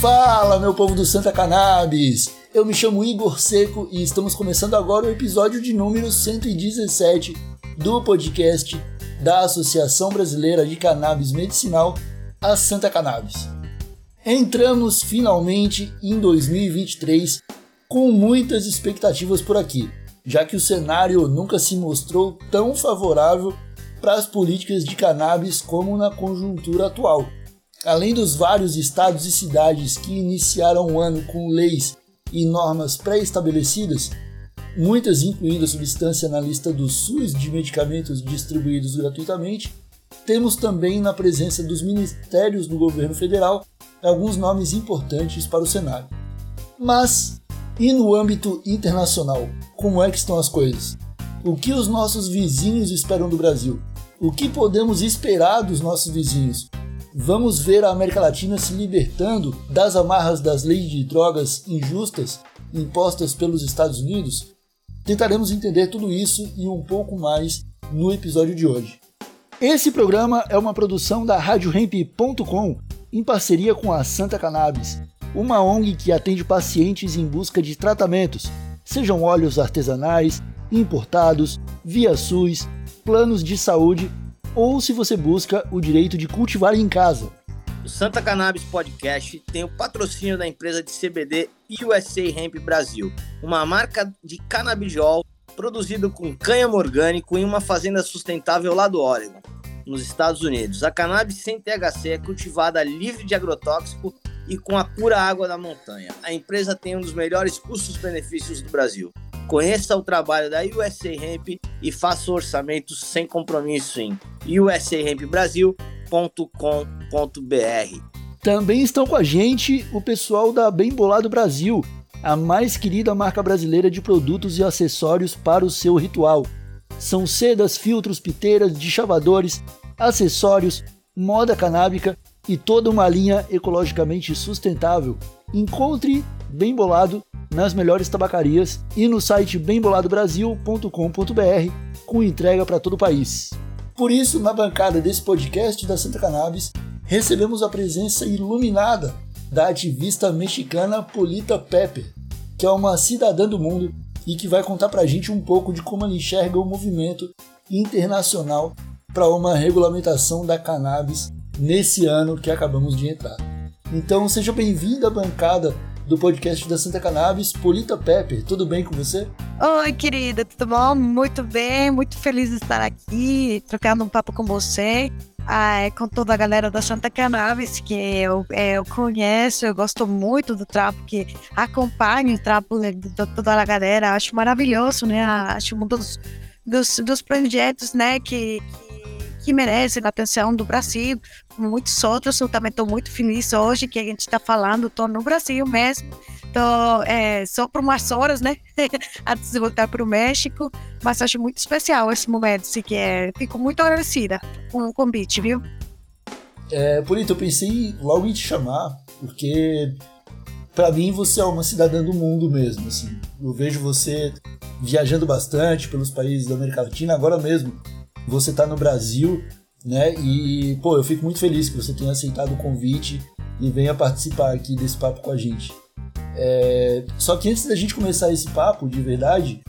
Fala, meu povo do Santa Cannabis! Eu me chamo Igor Seco e estamos começando agora o episódio de número 117 do podcast da Associação Brasileira de Cannabis Medicinal, a Santa Cannabis. Entramos finalmente em 2023 com muitas expectativas por aqui, já que o cenário nunca se mostrou tão favorável para as políticas de cannabis como na conjuntura atual. Além dos vários estados e cidades que iniciaram o ano com leis e normas pré-estabelecidas, muitas incluindo a substância na lista do SUS de medicamentos distribuídos gratuitamente, temos também na presença dos ministérios do governo federal alguns nomes importantes para o cenário. Mas, e no âmbito internacional, como é que estão as coisas? O que os nossos vizinhos esperam do Brasil? O que podemos esperar dos nossos vizinhos? Vamos ver a América Latina se libertando das amarras das leis de drogas injustas impostas pelos Estados Unidos? Tentaremos entender tudo isso e um pouco mais no episódio de hoje. Esse programa é uma produção da RadioRamp.com em parceria com a Santa Cannabis, uma ONG que atende pacientes em busca de tratamentos, sejam óleos artesanais, importados, via SUS, planos de saúde ou se você busca o direito de cultivar em casa. O Santa Cannabis Podcast tem o patrocínio da empresa de CBD USA Hemp Brasil, uma marca de canabidiol produzido com cânhamo orgânico em uma fazenda sustentável lá do Oregon, nos Estados Unidos. A cannabis sem THC é cultivada livre de agrotóxico e com a pura água da montanha. A empresa tem um dos melhores custos-benefícios do Brasil. Conheça o trabalho da USA Hemp e faça orçamentos sem compromisso em usahempbrasil.com.br. Também estão com a gente o pessoal da Bem Bolado Brasil, a mais querida marca brasileira de produtos e acessórios para o seu ritual. São sedas, filtros, piteiras, chavadores, acessórios, moda canábica e toda uma linha ecologicamente sustentável. Encontre Bem Bolado nas melhores tabacarias e no site bemboladobrasil.com.br com entrega para todo o país. Por isso, na bancada desse podcast da Santa Cannabis, recebemos a presença iluminada da ativista mexicana Polita Pepper, que é uma cidadã do mundo e que vai contar para a gente um pouco de como ela enxerga o movimento internacional para uma regulamentação da cannabis nesse ano que acabamos de entrar. Então seja bem-vindo à bancada do podcast da Santa Cannabis, Polita Pepper. Tudo bem com você? Oi, querida, tudo bom? Muito bem, muito feliz de estar aqui, trocando um papo com você. Ah, com toda a galera da Santa Cannabis, que eu, é, eu conheço, eu gosto muito do trapo, que acompanho o trapo de toda a galera, acho maravilhoso, né? Acho um dos, dos, dos projetos, né, que, que, que merecem a atenção do Brasil, muitos outros. Eu também estou muito feliz hoje que a gente está falando, estou no Brasil mesmo. Estou é, só por umas horas, né? Antes de voltar para o México. Mas acho muito especial esse momento, assim, que é, fico muito agradecida com o convite, viu? É, Polito, eu pensei logo em te chamar, porque para mim você é uma cidadã do mundo mesmo, assim. Eu vejo você viajando bastante pelos países da América Latina, agora mesmo você está no Brasil né? E, pô, eu fico muito feliz que você tenha aceitado o convite e venha participar aqui desse papo com a gente. É... Só que antes da gente começar esse papo, de verdade,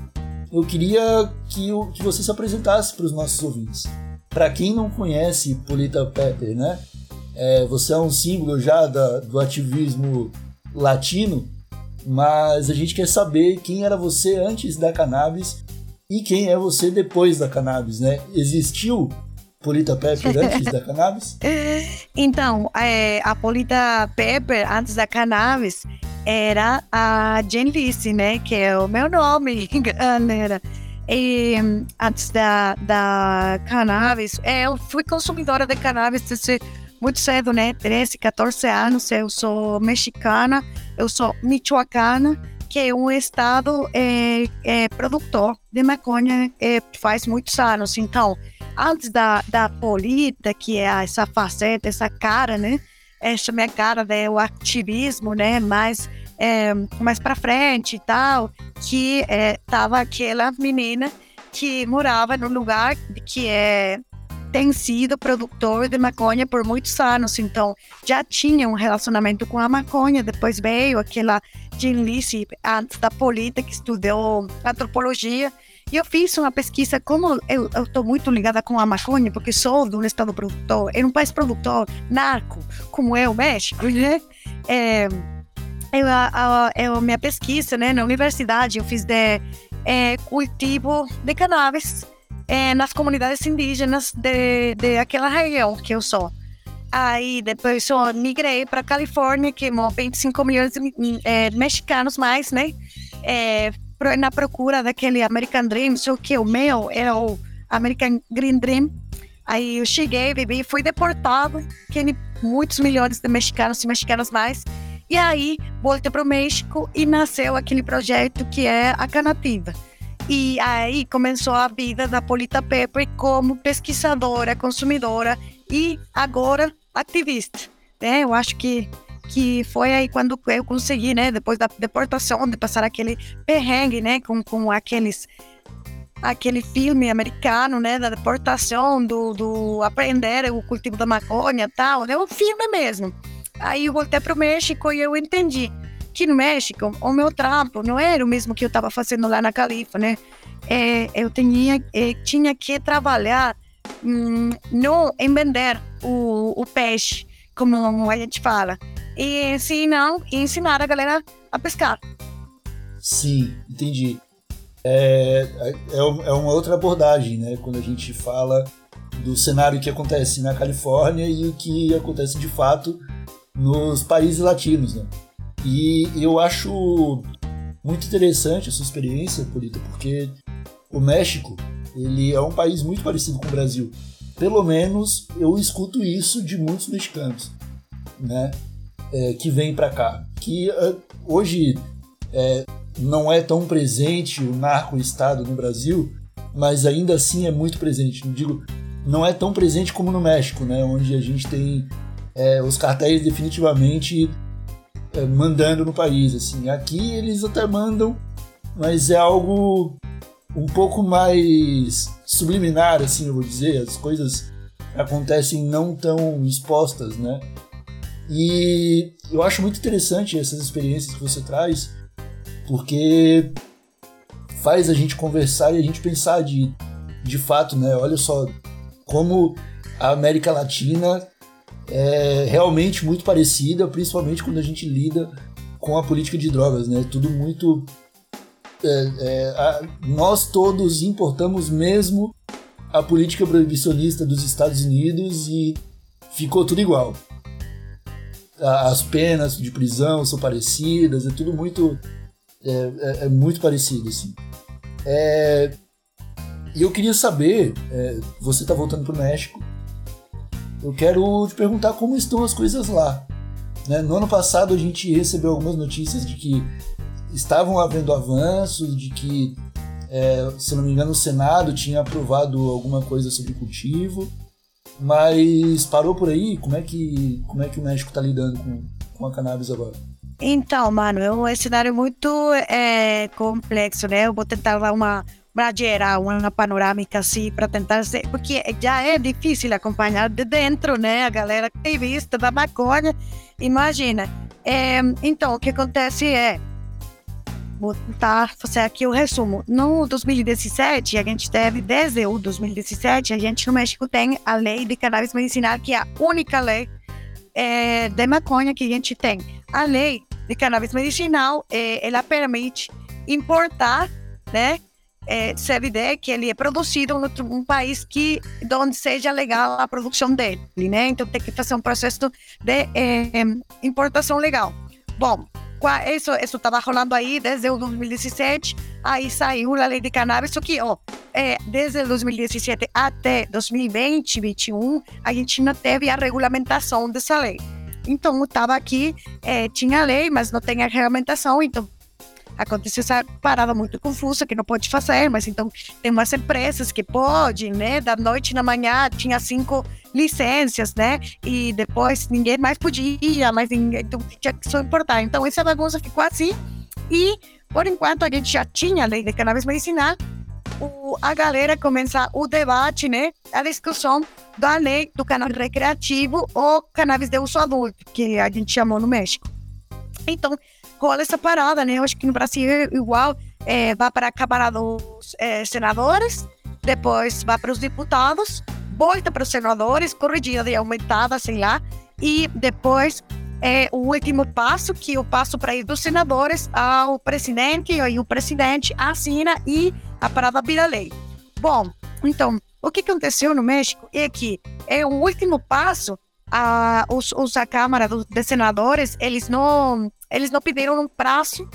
eu queria que, eu, que você se apresentasse para os nossos ouvintes. Para quem não conhece Polita Pepper, né? É, você é um símbolo já da, do ativismo latino, mas a gente quer saber quem era você antes da cannabis e quem é você depois da cannabis, né? Existiu Polita Pepper antes da cannabis? Então, é, a Polita Pepper antes da cannabis era a Jen Lisse, né? Que é o meu nome, galera. E antes da, da cannabis, é, eu fui consumidora de cannabis desde muito cedo, né? 13, 14 anos. Eu sou mexicana, eu sou michoacana, que é um estado é, é, produtor de maconha é, faz muitos anos. Então, antes da, da Polita, que é essa faceta, essa cara, né? Essa minha cara, né? O ativismo, né? Mais, é, mais pra frente e tal, que é, tava aquela menina que morava num lugar que é tem sido produtor de maconha por muitos anos, então já tinha um relacionamento com a maconha. Depois veio aquela Jean antes da Polita, que estudou antropologia. E eu fiz uma pesquisa, como eu estou muito ligada com a maconha, porque sou de um estado produtor, em um país produtor, narco, como é o México, né? É, eu, a, a minha pesquisa né, na universidade, eu fiz de é, cultivo de cannabis é, nas comunidades indígenas de, de aquela região que eu sou. Aí depois eu migrei para Califórnia, que é 25 milhões de é, mexicanos mais, né? É, na procura daquele American Dream, só que o meu era o American Green Dream. Aí eu cheguei, vivi, fui deportado, que muitos milhões de mexicanos e mexicanas mais. E aí voltei para o México e nasceu aquele projeto que é a Canativa e aí começou a vida da Polita Pepper como pesquisadora, consumidora e agora ativista. Né? Eu acho que que foi aí quando eu consegui, né, depois da deportação, de passar aquele perrengue, né, com, com aqueles aquele filme americano, né, da deportação, do, do aprender o cultivo da maconha e tal, é um filme mesmo. Aí eu voltei para o México e eu entendi que no México, o meu trampo não era o mesmo que eu estava fazendo lá na Califórnia, né? É, eu tinha, é, tinha que trabalhar hum, no, em vender o, o peixe, como a gente fala, e ensinar, e ensinar a galera a pescar. Sim, entendi. É, é, é uma outra abordagem, né? Quando a gente fala do cenário que acontece na Califórnia e o que acontece de fato nos países latinos, né? E eu acho muito interessante essa experiência, Polita, porque o México ele é um país muito parecido com o Brasil. Pelo menos eu escuto isso de muitos mexicanos, né? É, que vêm para cá. Que uh, hoje é, não é tão presente o narco-estado no Brasil, mas ainda assim é muito presente. Não digo, não é tão presente como no México, né? Onde a gente tem é, os cartéis definitivamente é, mandando no país. Assim. Aqui eles até mandam, mas é algo um pouco mais subliminar, assim, eu vou dizer. As coisas acontecem não tão expostas, né? E eu acho muito interessante essas experiências que você traz, porque faz a gente conversar e a gente pensar de, de fato, né? Olha só como a América Latina é realmente muito parecida, principalmente quando a gente lida com a política de drogas, né? Tudo muito. É, é, a, nós todos importamos mesmo a política proibicionista dos Estados Unidos e ficou tudo igual. As penas de prisão são parecidas, é tudo muito. É, é, é muito parecido, assim. É, e eu queria saber, é, você está voltando para o México, eu quero te perguntar como estão as coisas lá. Né? No ano passado a gente recebeu algumas notícias de que estavam havendo avanços, de que, é, se não me engano, o Senado tinha aprovado alguma coisa sobre cultivo, mas parou por aí? Como é que, como é que o México está lidando com, com a cannabis agora? Então, mano, é um cenário muito é, complexo, né? Eu vou tentar dar uma para gerar uma panorâmica assim, para tentar ser, porque já é difícil acompanhar de dentro, né? A galera ativista da maconha, imagina. É, então, o que acontece é, vou tentar fazer aqui o resumo. No 2017, a gente teve, desde o 2017, a gente no México tem a lei de cannabis medicinal, que é a única lei é, de maconha que a gente tem. A lei de cannabis medicinal, é, ela permite importar, né, é, CBD que ele é produzido em outro, um país que onde seja legal a produção dele, né? Então tem que fazer um processo de é, importação legal. Bom, isso isso estava rolando aí desde o 2017, aí saiu a lei de cannabis, só que ó, é, desde 2017 até 2020, 2021, a gente não teve a regulamentação dessa lei. Então, estava aqui, é, tinha lei, mas não tem a regulamentação, então aconteceu essa parada muito confusa que não pode fazer, mas então tem umas empresas que podem, né? Da noite na manhã tinha cinco licenças, né? E depois ninguém mais podia, mas então tinha que só importar. Então essa bagunça ficou assim e por enquanto a gente já tinha a lei de cannabis medicinal o, a galera começa o debate, né? A discussão da lei do cannabis recreativo ou cannabis de uso adulto, que a gente chamou no México. Então, rola essa parada, né? Eu acho que no Brasil é igual, é, vai para a Câmara dos é, Senadores, depois vai para os deputados, volta para os senadores, corrigida e aumentada, sei lá, e depois é o último passo, que é o passo para ir dos senadores ao presidente, e o presidente assina e a parada vira lei. Bom, então, o que aconteceu no México é que é o último passo, a, os, os a Câmara dos, Senadores, eles não, eles não pediram um prazo,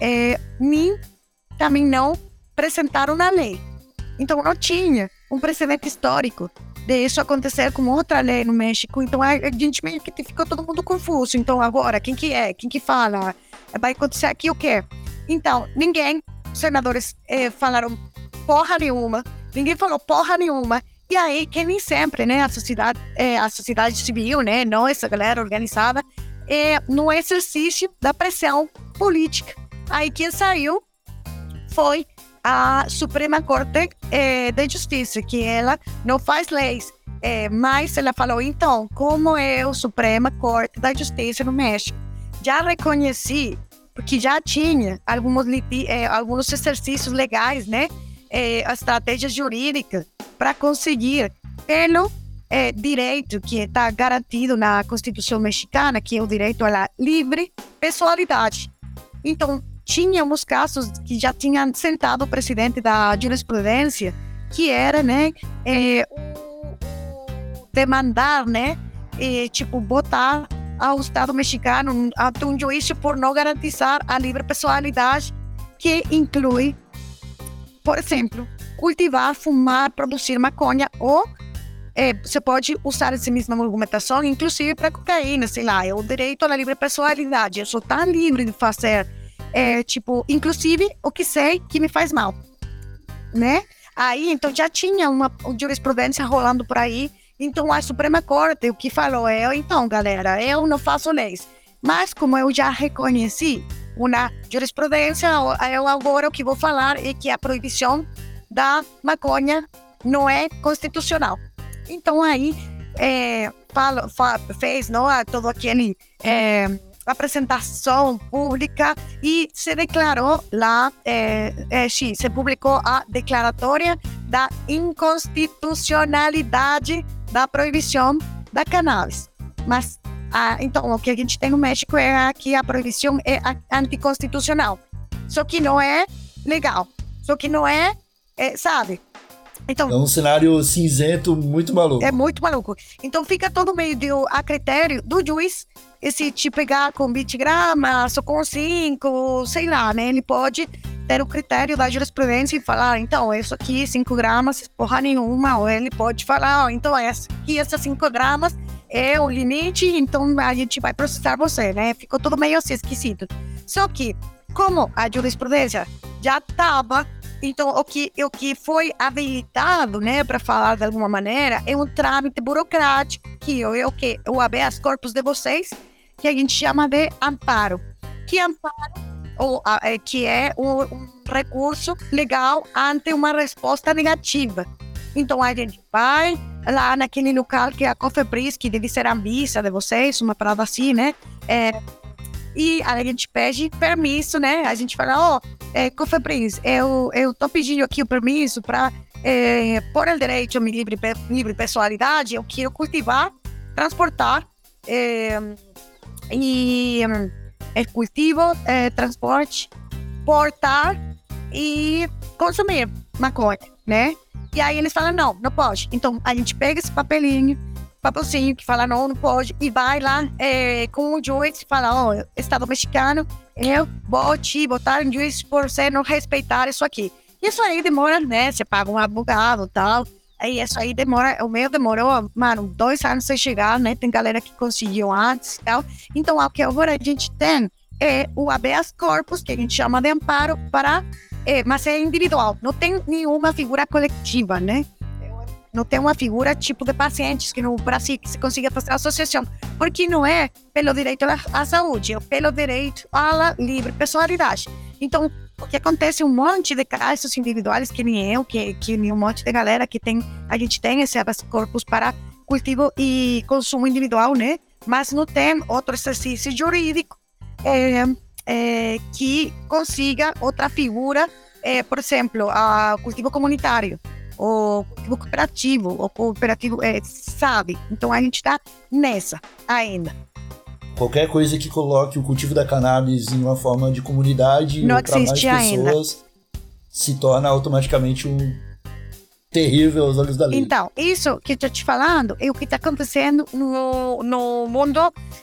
é, nem também não apresentaram na lei. Então, não tinha um precedente histórico de isso acontecer com outra lei no México. Então a gente meio que ficou todo mundo confuso. Então agora, quem que é? Quem que fala? Vai acontecer aqui o quê? Então, ninguém, senadores eh, falaram porra nenhuma, ninguém falou porra nenhuma. E aí, que nem sempre, né, a sociedade, eh, a sociedade civil, né, não essa galera organizada, é no exercício da pressão política. Aí quem saiu foi a Suprema Corte eh, de Justiça, que ela não faz leis, eh, mas ela falou, então, como é o Suprema Corte da Justiça no México? Já reconheci, porque já tinha alguns, eh, alguns exercícios legais, né? estratégias jurídicas para conseguir, pelo direito que está garantido na Constituição mexicana, que é o direito à livre pessoalidade. Então, tínhamos casos que já tinham sentado o presidente da jurisprudência, que era, né, é, demandar, né, é, tipo, botar ao Estado mexicano ante um juízo por não garantizar a livre pessoalidade, que inclui, por exemplo, cultivar, fumar, produzir maconha ou é, você pode usar essa mesma argumentação, inclusive para cocaína, sei lá, é o direito à livre pessoalidade. Eu sou tão livre de fazer é, tipo, inclusive o que sei que me faz mal, né? Aí, então, já tinha uma jurisprudência rolando por aí. Então, a Suprema Corte, o que falou é, então, galera, eu não faço leis. Mas, como eu já reconheci uma jurisprudência, eu agora o que vou falar é que a proibição da maconha não é constitucional. Então, aí, é, fez não, todo aquele... É, apresentação pública e se declarou lá, é, é, se publicou a declaratória da inconstitucionalidade da proibição da cannabis. Mas, ah, então, o que a gente tem no México é que a proibição é anticonstitucional. Só que não é legal. Só que não é, é sabe? Então, é um cenário cinzento muito maluco. É muito maluco. Então fica todo meio de, a critério do juiz, esse te pegar com 20 gramas ou com 5, sei lá, né? Ele pode ter o critério da jurisprudência e falar, então, isso aqui, 5 gramas, porra nenhuma. Ou ele pode falar, oh, então, essa aqui, essas 5 gramas é o limite, então a gente vai processar você, né? Ficou tudo meio assim esquisito. Só que, como a jurisprudência já estava então, o que, o que foi habilitado, né, para falar de alguma maneira, é um trâmite burocrático, que é o que? O habeas corpus de vocês, que a gente chama de amparo. Que amparo, ou, é, que é um, um recurso legal ante uma resposta negativa. Então, a gente vai lá naquele local que é a Cofepris, que deve ser a Anvisa de vocês, uma parada assim, né? É, e a gente pede permisso, né? A gente fala, ó, oh, é, Cofepris, eu, eu tô pedindo aqui o permisso para é, por o direito à minha livre, livre pessoalidade, eu quero cultivar, transportar é, e é, cultivo, é, transporte, portar e consumir maconha, né? E aí eles falam, não, não pode. Então a gente pega esse papelinho, papelzinho que fala não, não pode, e vai lá é, com o juiz e fala, ó, oh, Estado mexicano, eu vou te botar em juiz por você não respeitar isso aqui. Isso aí demora, né? Você paga um advogado e tal. Aí isso aí demora, o meu demorou, mano, dois anos sem chegar, né? Tem galera que conseguiu antes e tal. Então, o que agora a gente tem é o habeas corpus, que a gente chama de amparo, para, é, mas é individual, não tem nenhuma figura coletiva, né? Não tem uma figura tipo de pacientes que no Brasil se consiga fazer associação, porque não é pelo direito à saúde, é pelo direito à livre personalidade. Então, o que acontece um monte de casos individuais que nem eu, que, que nem um monte de galera que tem, a gente tem esse corpus para cultivo e consumo individual, né? Mas não tem outro exercício jurídico é, é, que consiga outra figura, é, por exemplo, o cultivo comunitário, o cultivo cooperativo, o cooperativo, é, sabe? Então a gente está nessa ainda. Qualquer coisa que coloque o cultivo da cannabis em uma forma de comunidade para mais pessoas ainda. se torna automaticamente um terrível aos olhos da lei. Então, isso que eu estou te falando é o que está acontecendo no, no mundo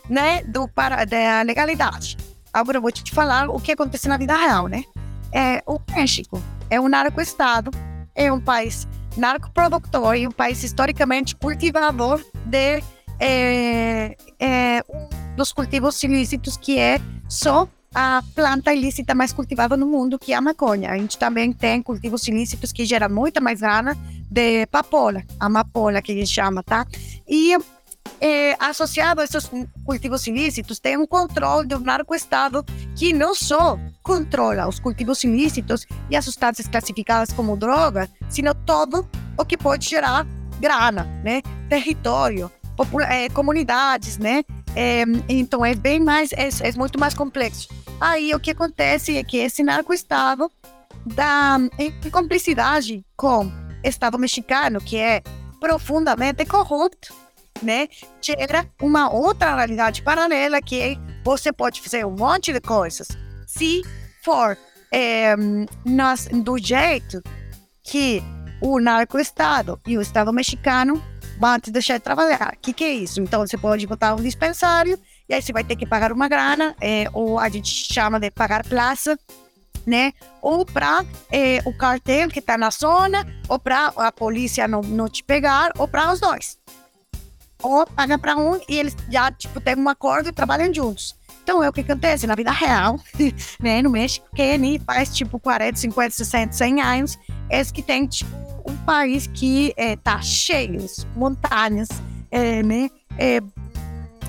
né, do, para, da legalidade. Agora eu vou te falar o que acontece na vida real, né? É, o México é um narco-estado, é um país narcoprodutor e um país historicamente cultivador de é, é, dos cultivos ilícitos que é só a planta ilícita mais cultivada no mundo, que é a maconha. A gente também tem cultivos ilícitos que geram muita mais grana de papola, amapola que a gente chama, tá? E é, associado a esses cultivos ilícitos, tem um controle do narco-estado que não só controla os cultivos ilícitos e as substâncias classificadas como droga, sino todo o que pode gerar grana, né? Território, é, comunidades, né? É, então é bem mais, é, é muito mais complexo. Aí o que acontece é que esse narco-estado dá em cumplicidade com o Estado mexicano, que é profundamente corrupto, né? Gera uma outra realidade paralela que você pode fazer um monte de coisas. Se for é, do jeito que o narco-estado e o Estado mexicano vão te deixar de trabalhar. O que, que é isso? Então, você pode botar um dispensário e aí você vai ter que pagar uma grana, é, ou a gente chama de pagar plaza, né? Ou para é, o cartel que está na zona, ou para a polícia não, não te pegar, ou para os dois. Ou paga para um e eles já tipo, têm um acordo e trabalham juntos. Então é o que acontece na vida real, né? No México, que faz tipo 40, 50, 60, 100 anos, é que tem tipo um país que é, tá cheio, montanhas, é, né? É,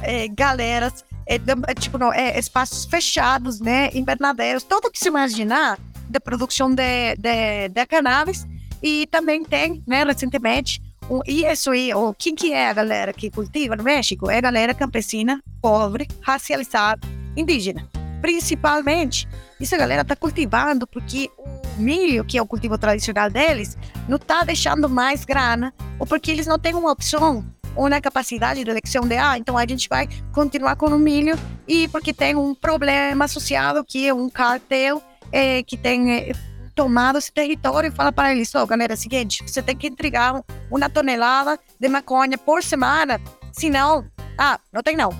é, galeras, é, é, tipo, não, é, espaços fechados, né? Invernaderos, tudo que se imaginar de produção de, de, de cannabis. E também tem, né, recentemente, isso aí, o quem que é a galera que cultiva no México? É a galera campesina, pobre, racializada, indígena. Principalmente, isso a galera está cultivando porque o milho, que é o cultivo tradicional deles, não está deixando mais grana, ou porque eles não têm uma opção ou na capacidade de eleição de, ah, então a gente vai continuar com o milho e porque tem um problema associado que é um cartel é, que tem é, tomado esse território e fala para eles, ó, oh, galera, é o seguinte, você tem que entregar uma tonelada de maconha por semana, senão, ah, não tem não.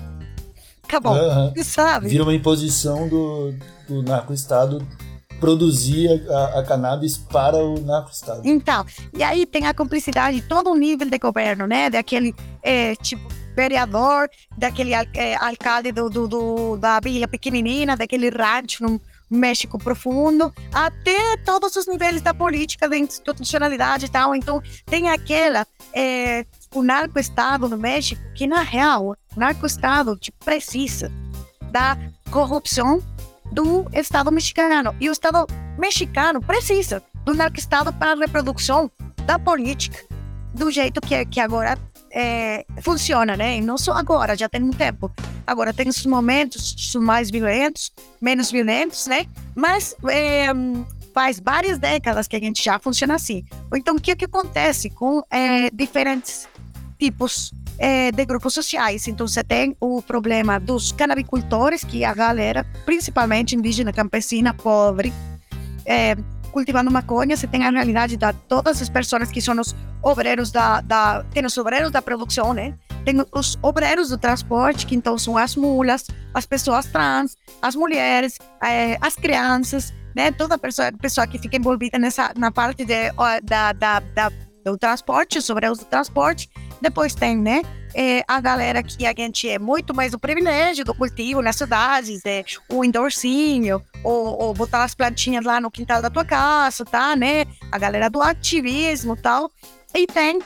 Acabou, uhum. sabe? Vira uma imposição do, do narco-estado produzia a, a cannabis para o narco-estado. Então, e aí tem a cumplicidade de todo o nível de governo, né? Daquele, é, tipo, vereador, daquele é, alcalde do, do, do, da vila pequenina, daquele rancho no México profundo, até todos os níveis da política, da institucionalidade e tal. Então, tem aquela, é, o narco-estado no México, que na real, o narco-estado tipo, precisa da corrupção do Estado mexicano. E o Estado mexicano precisa do narco-estado para a reprodução da política do jeito que, que agora é, funciona, né? E não só agora, já tem um tempo. Agora tem os momentos mais violentos, menos violentos, né? Mas é, faz várias décadas que a gente já funciona assim. Então, o que, que acontece com é, diferentes tipos é, de grupos sociais. Então, você tem o problema dos canabicultores, que é a galera, principalmente indígena, campesina, pobre, é, cultivando maconha. Você tem a realidade de todas as pessoas que são os obreiros da, da. Tem os obreiros da produção, né? Tem os obreiros do transporte, que então são as mulas, as pessoas trans, as mulheres, é, as crianças, né? Toda pessoa, pessoa que fica envolvida nessa, na parte de, da, da, da do transporte, os obreiros do transporte. Depois tem, né? É, a galera que a gente é muito mais o privilégio do cultivo nas cidades, é, o endorcinho, ou, ou botar as plantinhas lá no quintal da tua casa, tá, né? A galera do ativismo tal. E tem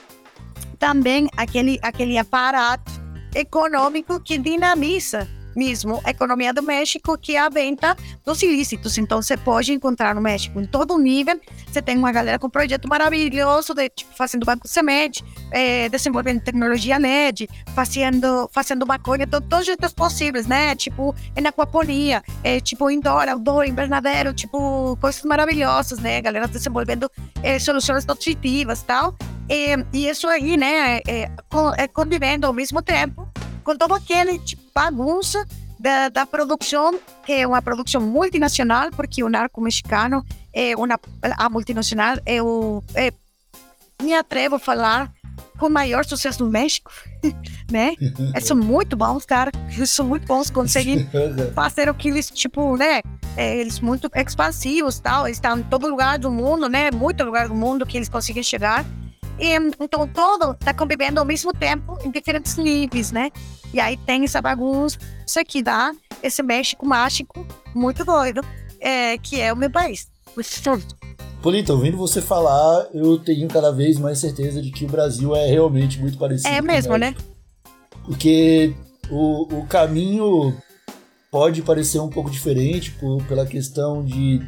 também aquele, aquele aparato econômico que dinamiza mesmo economia do México, que é a venda dos ilícitos. Então, você pode encontrar no México em todo nível. Você tem uma galera com um projeto maravilhoso, de, tipo, fazendo banco semente, é, desenvolvendo tecnologia LED, fazendo, fazendo maconha de todos os jeitos possíveis, né? Tipo, em aquaponia, é, tipo, indoor, outdoor, invernadeiro, tipo, coisas maravilhosas, né? Galera desenvolvendo é, soluções nutritivas tal. E, e isso aí, né, é, é, é convivendo ao mesmo tempo com todo aquele tipo, bagunça da, da, produção, que é uma produção multinacional, porque o narco mexicano é uma a multinacional é o é, me atrevo a falar com maior sucesso no México, né? Eles são muito bons, cara. Eles são muito bons, conseguem fazer o que eles, tipo, né? É, eles muito expansivos, tal. Eles estão em todo lugar do mundo, né? Muito lugar do mundo que eles conseguem chegar. E, então, todo está convivendo ao mesmo tempo em diferentes níveis, né? E aí tem essa bagunça que dá esse México mágico muito doido, é, que é o meu país. Polita, ouvindo você falar, eu tenho cada vez mais certeza de que o Brasil é realmente muito parecido. É mesmo, né? Porque o, o caminho pode parecer um pouco diferente por, pela questão de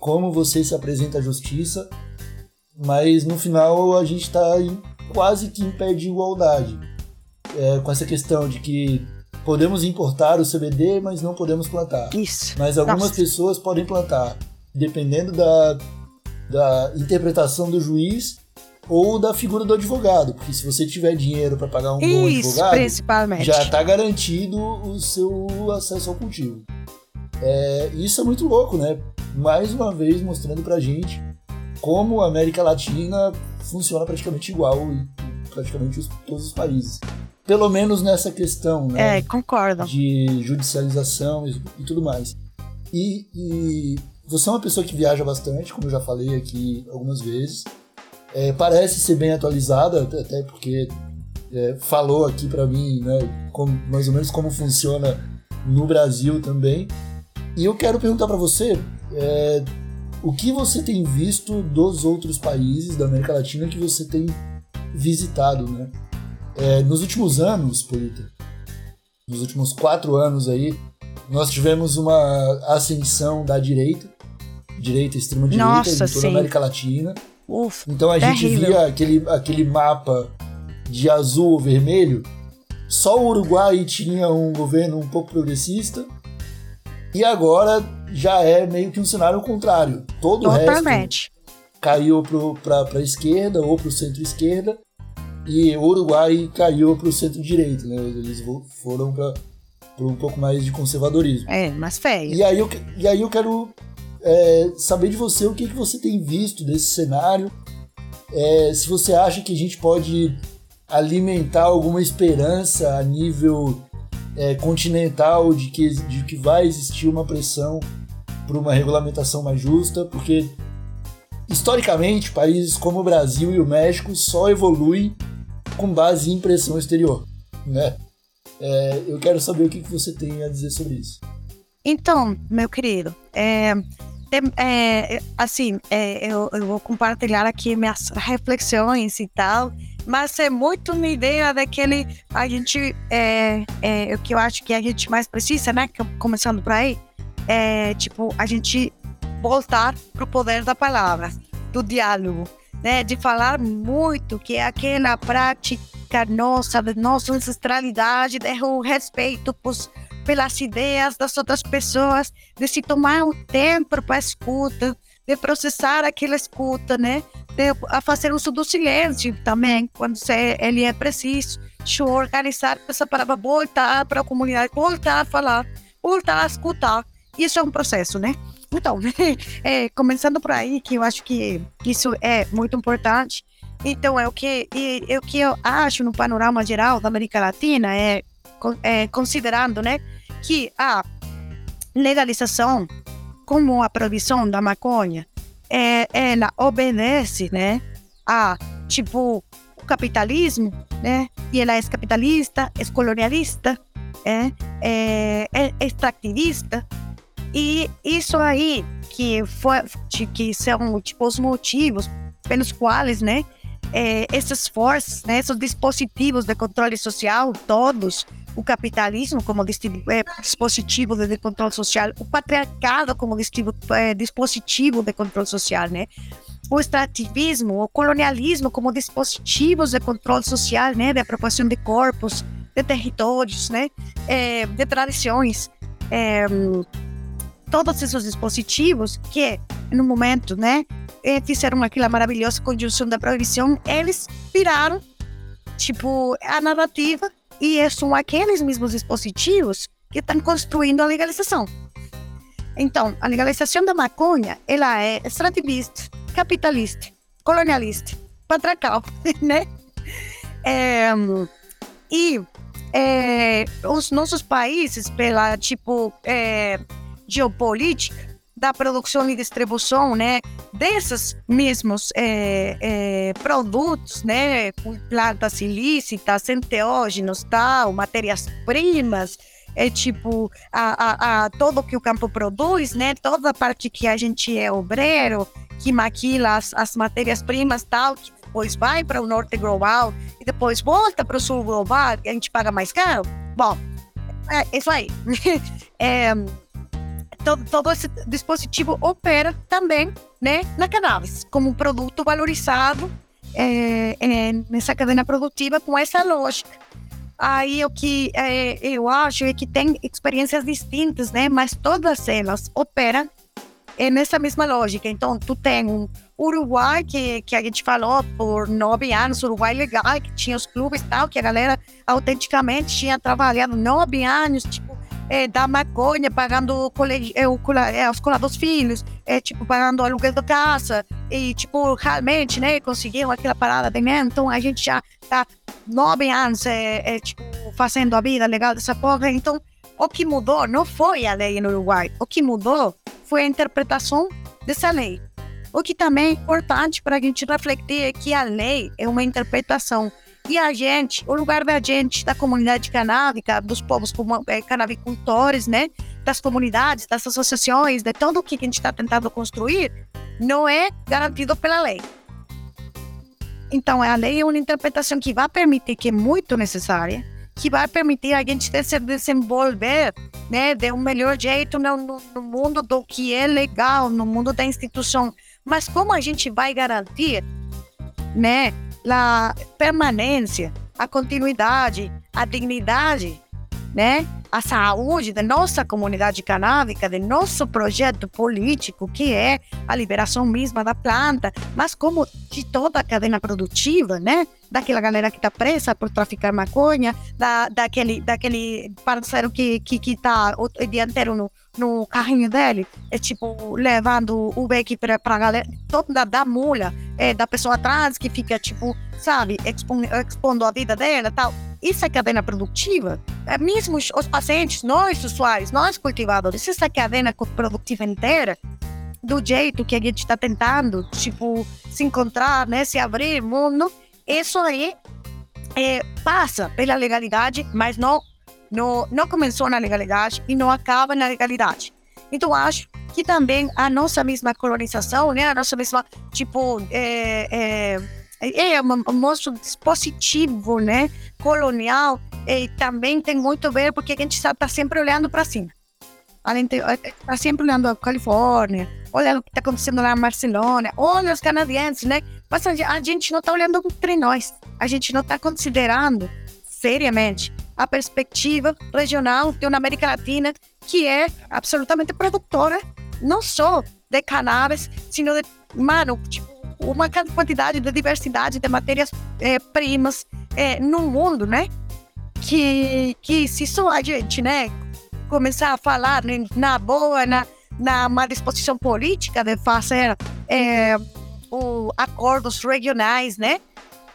como você se apresenta à justiça, mas no final a gente está quase que em pé de igualdade. É, com essa questão de que podemos importar o CBD, mas não podemos plantar. Isso. Mas algumas Nossa. pessoas podem plantar, dependendo da, da interpretação do juiz ou da figura do advogado, porque se você tiver dinheiro para pagar um Isso, bom advogado, principalmente. já está garantido o seu acesso ao cultivo. É, isso é muito louco, né? Mais uma vez mostrando pra gente como a América Latina funciona praticamente igual em praticamente os, todos os países. Pelo menos nessa questão, né? É, concordo. De judicialização e, e tudo mais. E, e, você é uma pessoa que viaja bastante, como eu já falei aqui algumas vezes. É, parece ser bem atualizada, até porque é, falou aqui para mim, né, como, mais ou menos como funciona no Brasil também. E eu quero perguntar para você, é, o que você tem visto dos outros países da América Latina que você tem visitado, né? É, nos últimos anos, Polita, nos últimos quatro anos aí, nós tivemos uma ascensão da direita, direita extrema direita em toda sim. a América Latina. Uf, então a terrível. gente via aquele, aquele mapa de azul ou vermelho. Só o Uruguai tinha um governo um pouco progressista. E agora já é meio que um cenário contrário. Todo Totalmente. o resto caiu para a esquerda ou para o centro-esquerda e o Uruguai caiu para o centro-direita. Né? Eles foram para um pouco mais de conservadorismo. É, mas feio. E aí eu, e aí eu quero é, saber de você o que, que você tem visto desse cenário. É, se você acha que a gente pode alimentar alguma esperança a nível é, continental de que, de que vai existir uma pressão por uma regulamentação mais justa, porque historicamente países como o Brasil e o México só evoluem com base em pressão exterior, né? É, eu quero saber o que você tem a dizer sobre isso. Então, meu querido, é, é, assim, é, eu, eu, vou compartilhar aqui minhas reflexões e tal, mas é muito uma ideia daquele a gente, é, é, o que eu acho que a gente mais precisa, né? Começando por aí, é tipo a gente voltar para o poder da palavra, do diálogo, né? De falar muito, que é aquela prática nossa, da nossa ancestralidade, do respeito pros, pelas ideias das outras pessoas, de se tomar um tempo para a escuta, de processar aquela escuta, né? De, a fazer uso do silêncio também, quando se, ele é preciso, de organizar essa palavra, voltar para a comunidade, voltar a falar, voltar a escutar. Isso é um processo, né? Então, é, começando por aí, que eu acho que isso é muito importante. Então, é o que, é, o que eu acho no panorama geral da América Latina, é, é considerando né, que a legalização como a proibição da maconha, é, ela obedece né, a, tipo, o capitalismo, né? E ela é capitalista, é colonialista, é, é, é extrativista, e isso aí que foi que são tipo os motivos pelos quais, né, é, esses forças, né, esses dispositivos de controle social todos o capitalismo como é, dispositivo de controle social, o patriarcado como é, dispositivo de controle social, né? O extrativismo, o colonialismo como dispositivos de controle social, né? De apropriação de corpos, de territórios, né? É, de tradições. É, todos esses dispositivos que, no momento, né? Fizeram aquela maravilhosa conjunção da proibição, eles viraram, tipo, a narrativa e são aqueles mesmos dispositivos que estão construindo a legalização. Então, a legalização da maconha, ela é extrativista, capitalista, colonialista, patriarcal, né? É, e é, os nossos países, pela tipo é, geopolítica, da produção e distribuição, né, desses mesmos é, é, produtos, né, plantas ilícitas, enteógenos, tal, matérias-primas, é tipo a, a, a, todo que o campo produz, né, toda a parte que a gente é obreiro, que maquila as, as matérias-primas, tal, que depois vai para o norte global e depois volta para o sul global, e a gente paga mais caro. Bom, é isso aí. é, todo, todo esse dispositivo opera também né, na cannabis, como um produto valorizado é, é, nessa cadeia produtiva com essa lógica. Aí o que é, eu acho é que tem experiências distintas, né? Mas todas elas operam é nessa mesma lógica. Então, tu tem um Uruguai, que, que a gente falou por nove anos, Uruguai legal, que tinha os clubes e tal, que a galera autenticamente tinha trabalhado nove anos, tipo, é, da maconha, pagando colegi, é, o, é, a escola dos filhos, é, tipo, pagando o aluguel da casa, e, tipo, realmente, né, conseguiram aquela parada de né? Então, a gente já tá nove anos, é, é, tipo, fazendo a vida legal dessa porra. Então, o que mudou não foi a lei no Uruguai, o que mudou foi a interpretação dessa lei. O que também é importante para a gente refletir é que a lei é uma interpretação e a gente, o lugar da gente, da comunidade canábica, dos povos é, canabicultores, né? Das comunidades, das associações, de tudo o que a gente está tentando construir, não é garantido pela lei. Então, a lei é uma interpretação que vai permitir, que é muito necessária, que vai permitir a gente se desenvolver né, de um melhor jeito no, no mundo do que é legal, no mundo da instituição. Mas como a gente vai garantir né, a permanência, a continuidade, a dignidade, né? A saúde da nossa comunidade canábica, do nosso projeto político, que é a liberação mesma da planta, mas como de toda a cadeia produtiva, né? Daquela galera que está presa por traficar maconha, da, daquele, daquele parceiro que, que, que tá o dia inteiro no, no carrinho dele, é tipo, levando o beck para a galera, toda da mula, é, da pessoa atrás que fica, tipo, sabe, expondo, expondo a vida dela tal. Isso é cadeia produtiva. É mesmo os, pacientes, nós usuários, nós cultivadores, essa cadeia produtiva inteira, do jeito que a gente está tentando, tipo, se encontrar, né, se abrir mundo, isso aí é, passa pela legalidade, mas não não, não começou na legalidade e não acaba na legalidade. Então, acho que também a nossa mesma colonização, né, a nossa mesma, tipo, é, é, é um, um dispositivo, né, colonial, e também tem muito a ver porque a gente está tá sempre olhando para cima. Além de está sempre olhando a Califórnia, olha o que está acontecendo lá em Barcelona, olha os canadenses, né? Mas a gente não está olhando entre nós, a gente não está considerando seriamente a perspectiva regional de uma América Latina que é absolutamente produtora, não só de cannabis, sino de, mano, tipo, uma quantidade de diversidade de matérias-primas eh, é, no mundo, né? Que, que se só a gente, né, começar a falar na boa, na, na uma disposição política de fazer é, o, acordos regionais, né?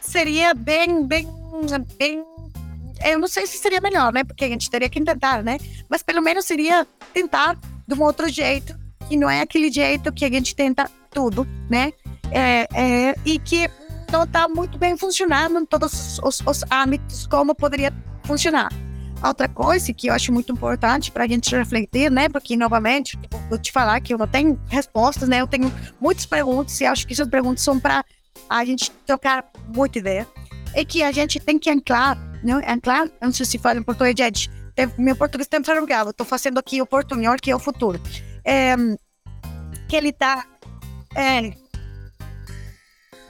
Seria bem, bem, bem eu não sei se seria melhor, né? Porque a gente teria que tentar, né? Mas pelo menos seria tentar de um outro jeito, que não é aquele jeito que a gente tenta tudo, né? É, é, e que não está muito bem funcionando em todos os, os âmbitos como poderia funcionar. Outra coisa que eu acho muito importante para a gente refletir, né? Porque, novamente, vou te falar que eu não tenho respostas, né? Eu tenho muitas perguntas e acho que essas perguntas são para a gente trocar muita ideia. É que a gente tem que anclar não, é claro, não sei se fala em português, gente, meu português está enferrugado, estou fazendo aqui o portunhol, que é o futuro. É, que ele está... É,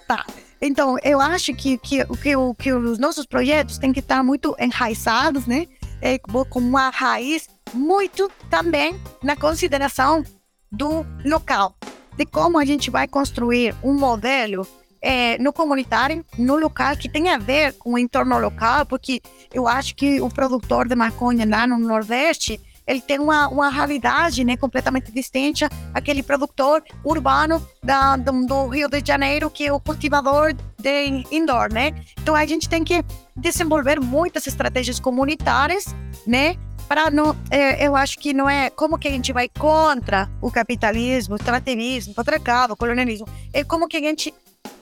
tá. Então, eu acho que, que, que, que os nossos projetos têm que estar muito enraizados, né? É, com uma raiz muito também na consideração do local, de como a gente vai construir um modelo é, no comunitário, no local, que tem a ver com o entorno local, porque eu acho que o produtor de maconha lá no Nordeste, ele tem uma, uma realidade né, completamente distinta aquele produtor urbano da, do, do, Rio de Janeiro, que é o cultivador de indoor, né? Então a gente tem que desenvolver muitas estratégias comunitárias, né? Para não, é, eu acho que não é como que a gente vai contra o capitalismo, o extrativismo, o patriarcado, o colonialismo. É como que a gente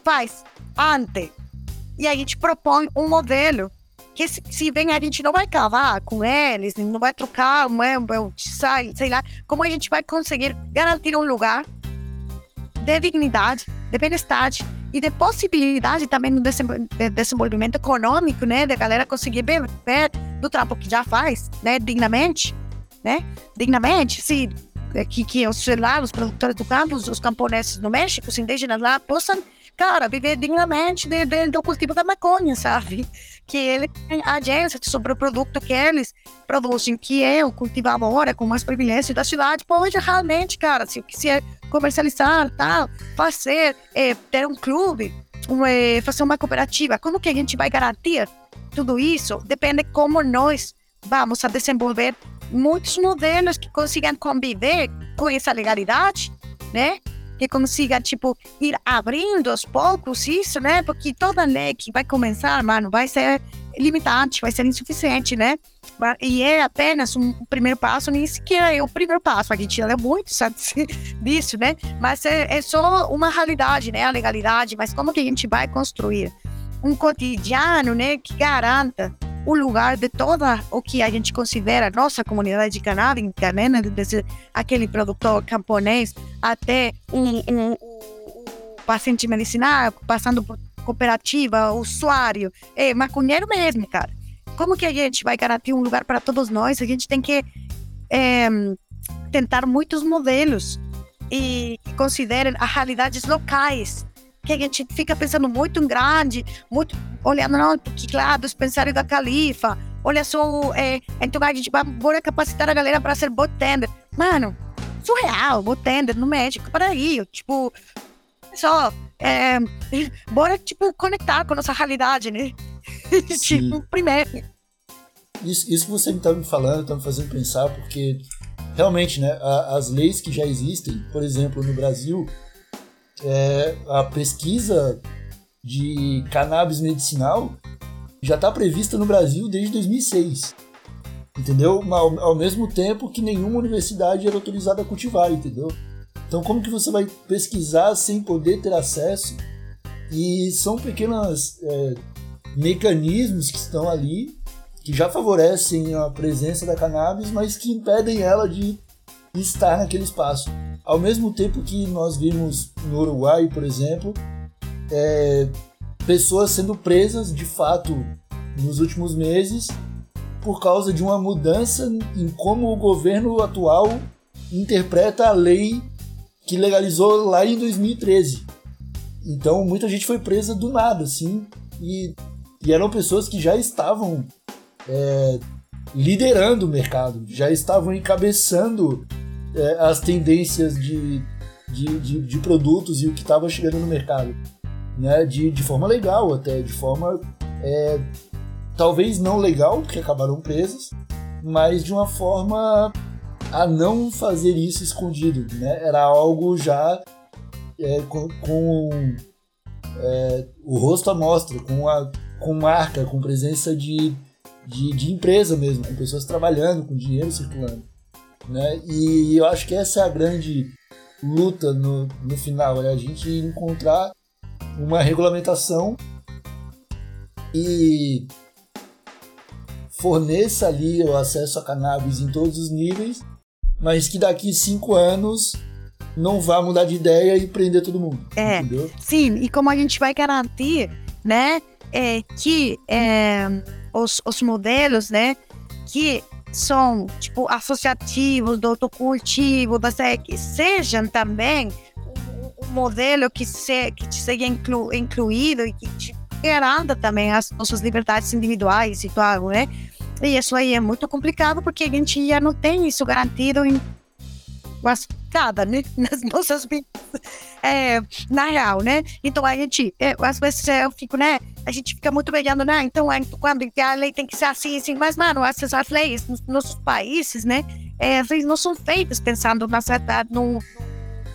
faz ante. E a gente propõe um modelo que se, se vem a gente não vai cavar com eles, não vai trocar, não sai, sei lá, como a gente vai conseguir garantir um lugar de dignidade, de bem-estar e de possibilidade também no desenvolvimento econômico, né, da galera conseguir viver do trampo que já faz, né, dignamente, né, dignamente, sim, que, que os, lá, os produtores do campo, os camponeses no México, os indígenas lá, possam cara, viver dignamente de, de, do cultivo da maconha, sabe? Que ele tem agência sobre o produto que eles produzem, que é o cultivador, é com mais privilégios da cidade, pode realmente, cara, se quiser comercializar, tal, fazer, é, ter um clube, um, é, fazer uma cooperativa, como que a gente vai garantir tudo isso? Depende como nós vamos a desenvolver muitos modelos que consigam conviver com essa legalidade, né? Que consiga, tipo, ir abrindo aos poucos isso, né? Porque toda lei que vai começar, mano, vai ser limitante, vai ser insuficiente, né? E é apenas um primeiro passo, nem sequer é o primeiro passo. A gente é muito disso, né? Mas é, é só uma realidade, né? A legalidade, mas como que a gente vai construir um cotidiano, né? Que garanta o lugar de toda o que a gente considera nossa comunidade canábica, né? Desde aquele produtor camponês até um, um, um paciente medicinal, passando por cooperativa, usuário, é maconheiro mesmo, cara. Como que a gente vai garantir um lugar para todos nós? A gente tem que é, tentar muitos modelos e considerem as realidades locais que a gente fica pensando muito em grande, muito olhando, não, porque claro, dispensário da Califa, olha só, é, então a gente vai bora capacitar a galera para ser botender. Mano, surreal, botender no México, para aí, tipo, só, é, bora, tipo, conectar com a nossa realidade, né? tipo, primeiro. Isso, isso que você está me falando, está me fazendo pensar, porque realmente, né, as leis que já existem, por exemplo, no Brasil, é, a pesquisa de cannabis medicinal já está prevista no Brasil desde 2006. Entendeu? Ao, ao, mesmo tempo que nenhuma universidade era autorizada a cultivar, entendeu? Então, como que você vai pesquisar sem poder ter acesso? E são pequenos é, mecanismos que estão ali que já favorecem a presença da cannabis, mas que impedem ela de estar naquele espaço. Ao mesmo tempo que nós vimos no Uruguai, por exemplo, é, pessoas sendo presas de fato nos últimos meses por causa de uma mudança em como o governo atual interpreta a lei que legalizou lá em 2013. Então muita gente foi presa do nada, assim, e, e eram pessoas que já estavam é, liderando o mercado, já estavam encabeçando é, as tendências de, de, de, de, produtos e o que estava chegando no mercado. Né? De, de forma legal até, de forma é, talvez não legal, porque acabaram presas, mas de uma forma a não fazer isso escondido. Né? Era algo já é, com, com é, o rosto à mostra, com, a, com marca, com presença de, de, de empresa mesmo, com pessoas trabalhando, com dinheiro circulando. Né? E eu acho que essa é a grande luta no, no final, é a gente encontrar uma regulamentação e forneça ali o acesso a cannabis em todos os níveis, mas que daqui cinco anos não vá mudar de ideia e prender todo mundo. É, entendeu? sim, e como a gente vai garantir, né, é, que é, os, os modelos, né, que são, tipo, associativos do autocultivo, que sejam também um modelo que, se, que seja inclu, incluído e que te garanta também as nossas liberdades individuais e tal, né? E isso aí é muito complicado porque a gente já não tem isso garantido em nada, né? Nas nossas vidas, é, na real, né? Então a gente, é, às vezes eu fico, né? A gente fica muito olhando, né? Então é, quando a lei tem que ser assim, assim, mas, mano, essas as leis nos nossos países, né? É, as leis não são feitas pensando na, no,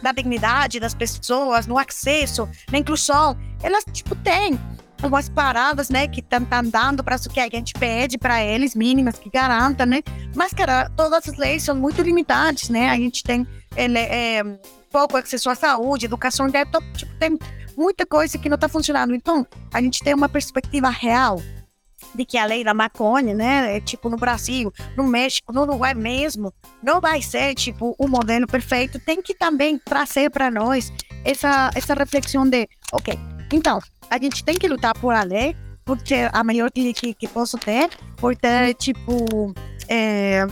na dignidade das pessoas, no acesso, na inclusão. Elas, tipo, têm umas paradas, né, que estão tá, dando para que a gente pede para eles, mínimas, que garantam, né? Mas, cara, todas as leis são muito limitadas, né? A gente tem ele, é, pouco acesso à saúde, educação, tipo, tem muita coisa que não está funcionando. Então, a gente tem uma perspectiva real de que a lei da maconha, né, é, tipo no Brasil, no México, no Uruguai mesmo, não vai ser tipo o modelo perfeito. Tem que também trazer para nós essa essa reflexão de, ok, então a gente tem que lutar por a lei, por ter a maior que, que, que posso ter, por ter, tipo, é,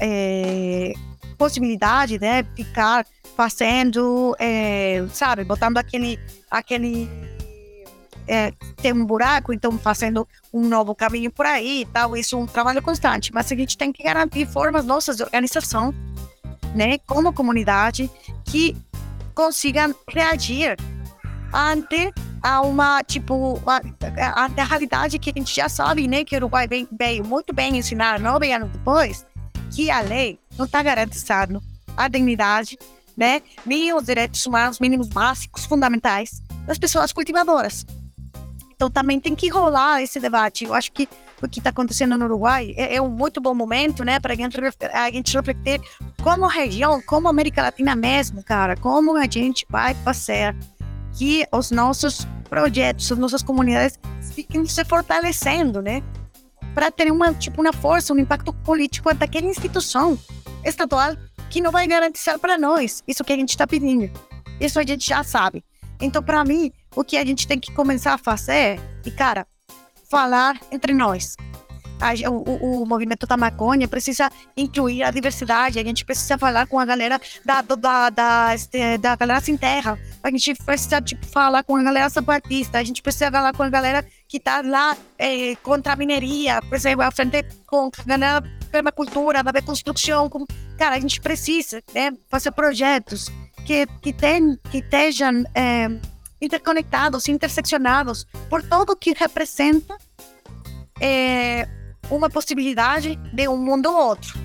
é, possibilidade, né, ficar fazendo, é, sabe, botando aquele, aquele é, tem um buraco, então fazendo um novo caminho por aí e tal. Isso é um trabalho constante, mas a gente tem que garantir formas nossas de organização, né, como comunidade, que consigam reagir ante a uma, tipo, a, a, a, realidade que a gente já sabe, né, que o Uruguai veio, veio muito bem ensinar nove anos depois, que a lei não está garantizando a dignidade, né, nem os direitos humanos mínimos básicos, fundamentais das pessoas cultivadoras. Então também tem que rolar esse debate. Eu acho que o que está acontecendo no Uruguai é, é, um muito bom momento, né, para a gente refletir como região, como América Latina mesmo, cara, como a gente vai fazer que os nossos projetos, as nossas comunidades fiquem se fortalecendo, né? Para ter uma, tipo, uma força, um impacto político daquela instituição estadual que não vai garantir para nós isso que a gente está pedindo. Isso a gente já sabe. Então, para mim, o que a gente tem que começar a fazer, e cara, falar entre nós, a, o, o, movimento da maconha precisa incluir a diversidade, a gente precisa falar com a galera da, da, da, este, da galera sem terra, a gente precisa tipo, falar com a galera zapatista, a gente precisa falar com a galera que está lá é, contra a mineria, por exemplo, a frente com a galera permacultura, da reconstrução, cara, a gente precisa né, fazer projetos que, que, tem, que estejam é, interconectados, interseccionados por tudo que representa é, uma possibilidade de um mundo ou outro.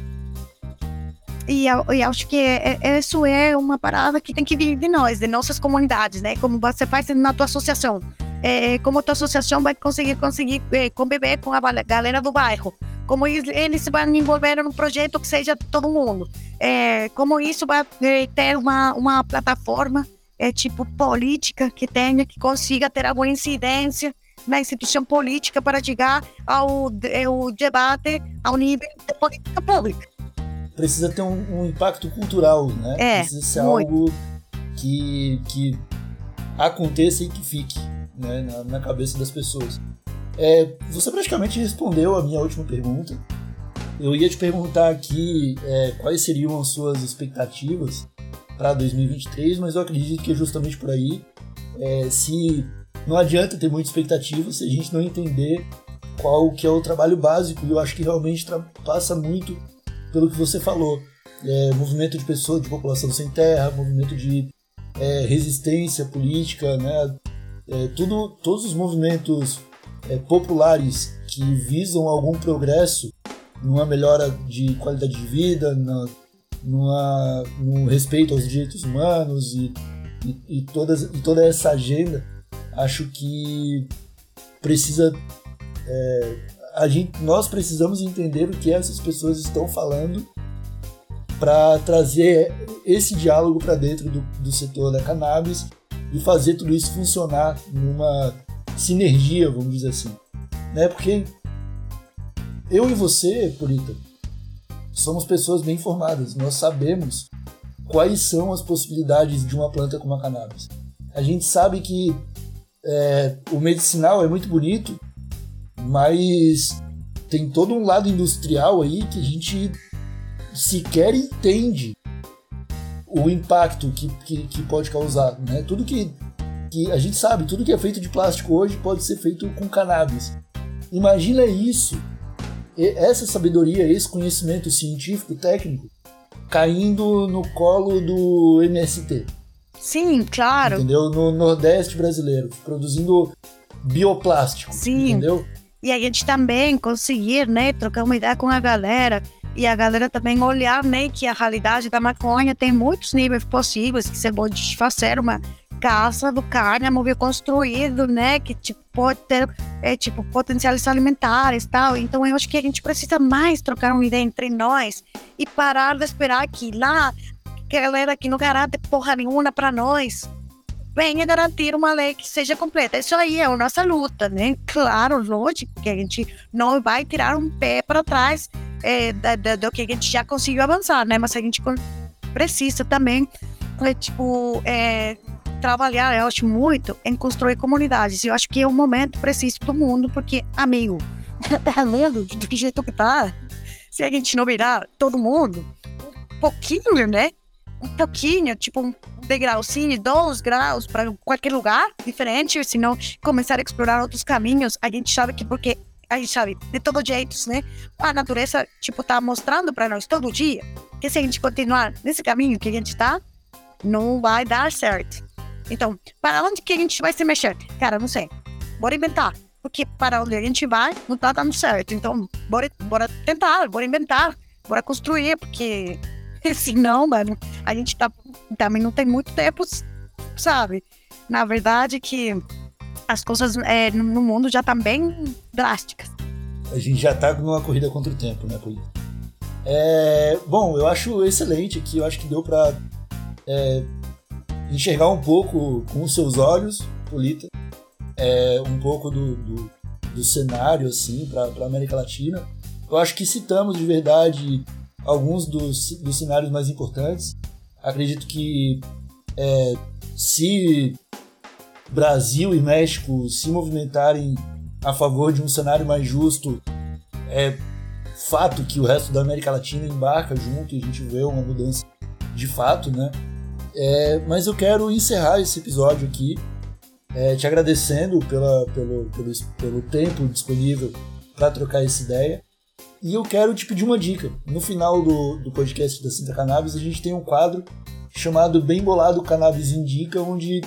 E eu, eu acho que é, é, isso é uma parada que tem que vir de nós, de nossas comunidades, né? Como você faz na tua associação. É, como a tua associação vai conseguir conseguir é, conviver com a galera do bairro. Como eles vão envolver num projeto que seja todo mundo. É, como isso vai é, ter uma, uma plataforma é, tipo política que tenha, que consiga ter alguma incidência na instituição política para chegar ao, ao debate ao nível de política pública. Precisa ter um, um impacto cultural, né? É, Precisa ser muito. algo que, que aconteça e que fique né, na, na cabeça das pessoas. É, você praticamente respondeu a minha última pergunta. Eu ia te perguntar aqui é, quais seriam as suas expectativas para 2023, mas eu acredito que é justamente por aí. É, se não adianta ter muita expectativa se a gente não entender qual que é o trabalho básico. E eu acho que realmente passa muito pelo que você falou. É, movimento de pessoas, de população sem terra, movimento de é, resistência política, né? É, tudo, todos os movimentos é, populares que visam algum progresso numa melhora de qualidade de vida, na, numa, no respeito aos direitos humanos e, e, e, todas, e toda essa agenda acho que precisa. É, a gente, nós precisamos entender o que essas pessoas estão falando para trazer esse diálogo para dentro do, do setor da cannabis e fazer tudo isso funcionar numa sinergia, vamos dizer assim. Né? Porque eu e você, Purita, somos pessoas bem informadas. Nós sabemos quais são as possibilidades de uma planta como a cannabis. A gente sabe que é, o medicinal é muito bonito, mas tem todo um lado industrial aí que a gente sequer entende o impacto que, que, que pode causar. Né? Tudo que, que a gente sabe, tudo que é feito de plástico hoje pode ser feito com cannabis. Imagina isso, essa sabedoria, esse conhecimento científico, técnico, caindo no colo do MST. Sim, claro. Entendeu? No Nordeste brasileiro, produzindo bioplástico. Sim. Entendeu? E a gente também conseguir, né, trocar uma ideia com a galera e a galera também olhar, né, que a realidade da maconha tem muitos níveis possíveis que você pode fazer uma casa do cânhamo construído, né, que tipo, pode ter é, tipo potenciais alimentares tal. Então eu acho que a gente precisa mais trocar uma ideia entre nós e parar de esperar que lá galera aqui não garante porra nenhuma para nós venha garantir uma lei que seja completa. Isso aí é a nossa luta, né? Claro, lógico que a gente não vai tirar um pé para trás é, do que a gente já conseguiu avançar, né? Mas a gente precisa também, é, tipo, é, trabalhar, eu acho muito, em construir comunidades. Eu acho que é um momento preciso do mundo, porque, amigo, tá vendo do que jeito que tá? Se a gente não virar todo mundo, um pouquinho, né? Um pouquinho, tipo um degrauzinho, dois graus para qualquer lugar diferente, se não começar a explorar outros caminhos, a gente sabe que porque a gente sabe de todo jeito, né? A natureza, tipo, tá mostrando para nós todo dia que se a gente continuar nesse caminho que a gente tá, não vai dar certo. Então, para onde que a gente vai se mexer? Cara, não sei. Bora inventar. Porque para onde a gente vai, não tá dando certo. Então, bora, bora tentar, bora inventar, bora construir, porque senão, mano, a gente tá, também não tem muito tempo, sabe? Na verdade que as coisas é, no mundo já estão tá bem drásticas. A gente já tá numa corrida contra o tempo, né, Polita? É, bom, eu acho excelente aqui, eu acho que deu para é, enxergar um pouco com os seus olhos, Polita, é, um pouco do, do, do cenário assim para a América Latina. Eu acho que citamos de verdade alguns dos, dos cenários mais importantes. Acredito que é, se Brasil e México se movimentarem a favor de um cenário mais justo, é fato que o resto da América Latina embarca junto e a gente vê uma mudança de fato, né? É, mas eu quero encerrar esse episódio aqui é, te agradecendo pela, pelo, pelo, pelo tempo disponível para trocar essa ideia. E eu quero te pedir uma dica. No final do, do podcast da Sinta Cannabis, a gente tem um quadro chamado Bem Bolado Cannabis Indica, onde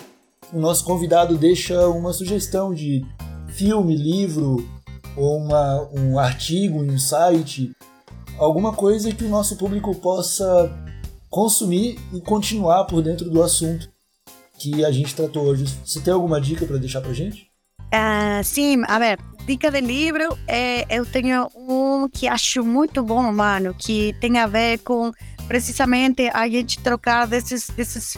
o nosso convidado deixa uma sugestão de filme, livro, ou uma, um artigo um site, alguma coisa que o nosso público possa consumir e continuar por dentro do assunto que a gente tratou hoje. Você tem alguma dica para deixar para gente? Uh, sim, a ver, dica de livro, é, eu tenho um que acho muito bom, mano, que tem a ver com precisamente a gente trocar desses, desses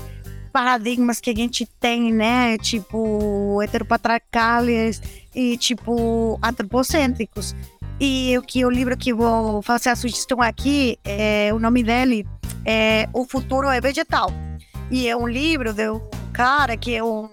paradigmas que a gente tem, né? Tipo, heteropatriarcales e, tipo, antropocêntricos. E o que o livro que vou fazer a sugestão aqui, é, o nome dele é O Futuro é Vegetal. E é um livro de um cara que é um.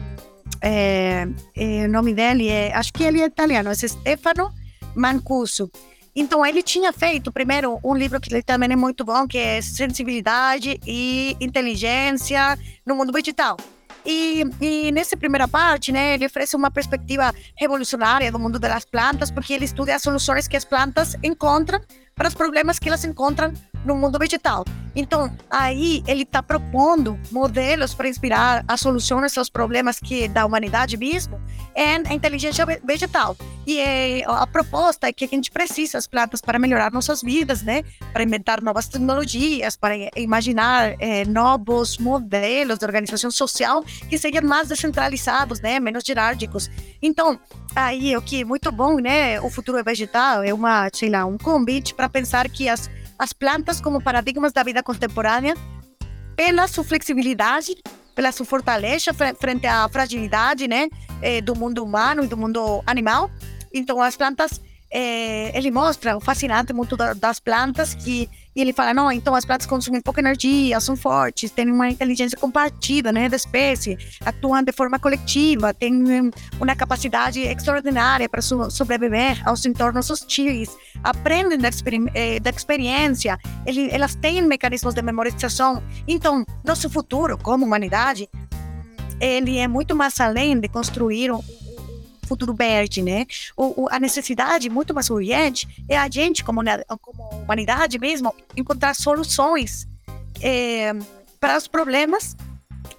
É, é, o nome dele é. Acho que ele é italiano, é Stefano Mancuso. Então, ele tinha feito primeiro um livro que também é muito bom, que é Sensibilidade e Inteligência no Mundo Digital. E, e nessa primeira parte, né, ele oferece uma perspectiva revolucionária do mundo das plantas, porque ele estuda as soluções que as plantas encontram para os problemas que elas encontram no mundo vegetal. Então, aí ele está propondo modelos para inspirar as soluções aos problemas que da humanidade mesmo em a inteligência vegetal. E é, a proposta é que a gente precisa das plantas para melhorar nossas vidas, né? Para inventar novas tecnologias, para imaginar é, novos modelos de organização social que sejam mais descentralizados, né? Menos jerárquicos. Então, aí o que é muito bom, né? O futuro é vegetal é uma, sei lá, um convite para pensar que as as plantas como paradigmas da vida contemporânea pela sua flexibilidade, pela sua fortaleza frente à fragilidade né, eh, do mundo humano e do mundo animal. Então, as plantas é, ele mostra o fascinante muito das plantas que e ele fala, não, então as plantas consomem pouca energia, são fortes, têm uma inteligência compartida, né, da espécie, atuam de forma coletiva, têm uma capacidade extraordinária para so sobreviver aos entornos hostis, aprendem da, eh, da experiência, ele, elas têm mecanismos de memorização. Então, nosso futuro como humanidade, ele é muito mais além de construir um futuro verde, né? O, o, a necessidade muito mais urgente é a gente, como, como humanidade mesmo, encontrar soluções é, para os problemas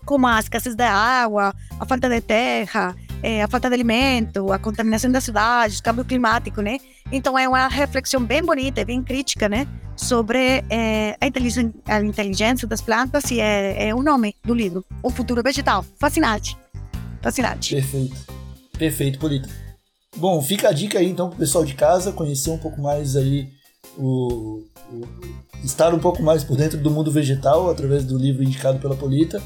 como a escassez da água, a falta de terra, é, a falta de alimento, a contaminação das cidades, o câmbio climático, né? Então é uma reflexão bem bonita, bem crítica, né? Sobre é, a, inteligência, a, inteligência, das plantas e é, é o nome do livro, O Futuro Vegetal. Fascinante. Fascinante. Perfeito. Perfeito, Polito. Bom, fica a dica aí então pro pessoal de casa conhecer um pouco mais aí o, o, estar um pouco mais por dentro do mundo vegetal através do livro indicado pela Polita.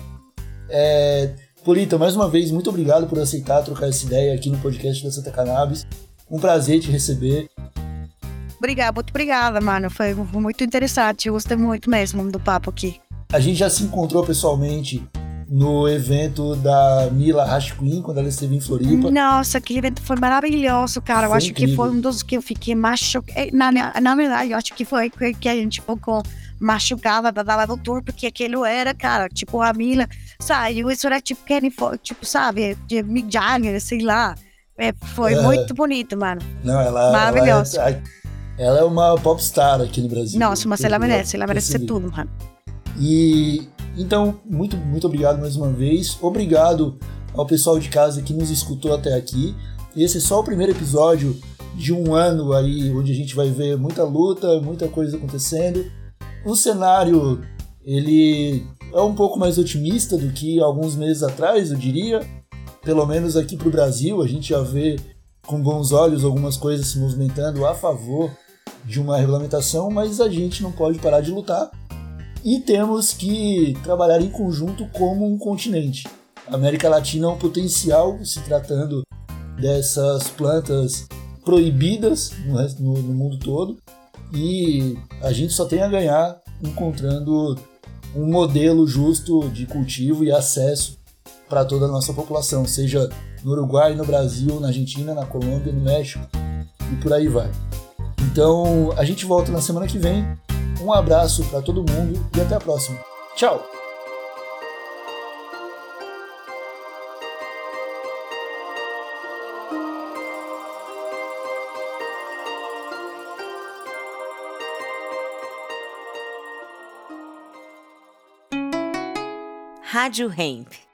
É, Polita, mais uma vez, muito obrigado por aceitar trocar essa ideia aqui no podcast da Santa Cannabis. Um prazer te receber. Obrigada, muito obrigada, mano. Foi muito interessante. Eu gostei muito mesmo do papo aqui. A gente já se encontrou pessoalmente no evento da Mila Hash Queen, quando ela esteve em Floripa. Nossa, aquele evento foi maravilhoso, cara. Foi eu acho incrível. que foi um dos que eu fiquei machucado. É, na, na verdade, eu acho que foi que a gente ficou machucava da do tour, porque aquilo era, cara, tipo, a Mila saiu, isso era tipo Kenny, tipo, sabe, de Mick Jagger, sei lá. É, foi é. muito bonito, mano. Não, ela. Maravilhoso. Ela é, ela é uma popstar aqui no Brasil. Nossa, mas ela merece, ela merece ser tudo, mano. E então, muito, muito obrigado mais uma vez. Obrigado ao pessoal de casa que nos escutou até aqui. Esse é só o primeiro episódio de um ano aí, onde a gente vai ver muita luta, muita coisa acontecendo. O cenário, ele é um pouco mais otimista do que alguns meses atrás, eu diria. Pelo menos aqui para o Brasil, a gente já vê com bons olhos algumas coisas se movimentando a favor de uma regulamentação, mas a gente não pode parar de lutar e temos que trabalhar em conjunto como um continente. A América Latina é um potencial se tratando dessas plantas proibidas no, no, mundo todo e a gente só tem a ganhar encontrando um modelo justo de cultivo e acesso para toda a nossa população, seja no Uruguai, no Brasil, na Argentina, na Colômbia, no México e por aí vai. Então a gente volta na semana que vem um abraço para todo mundo e até a próxima. Tchau! Rádio Hemp.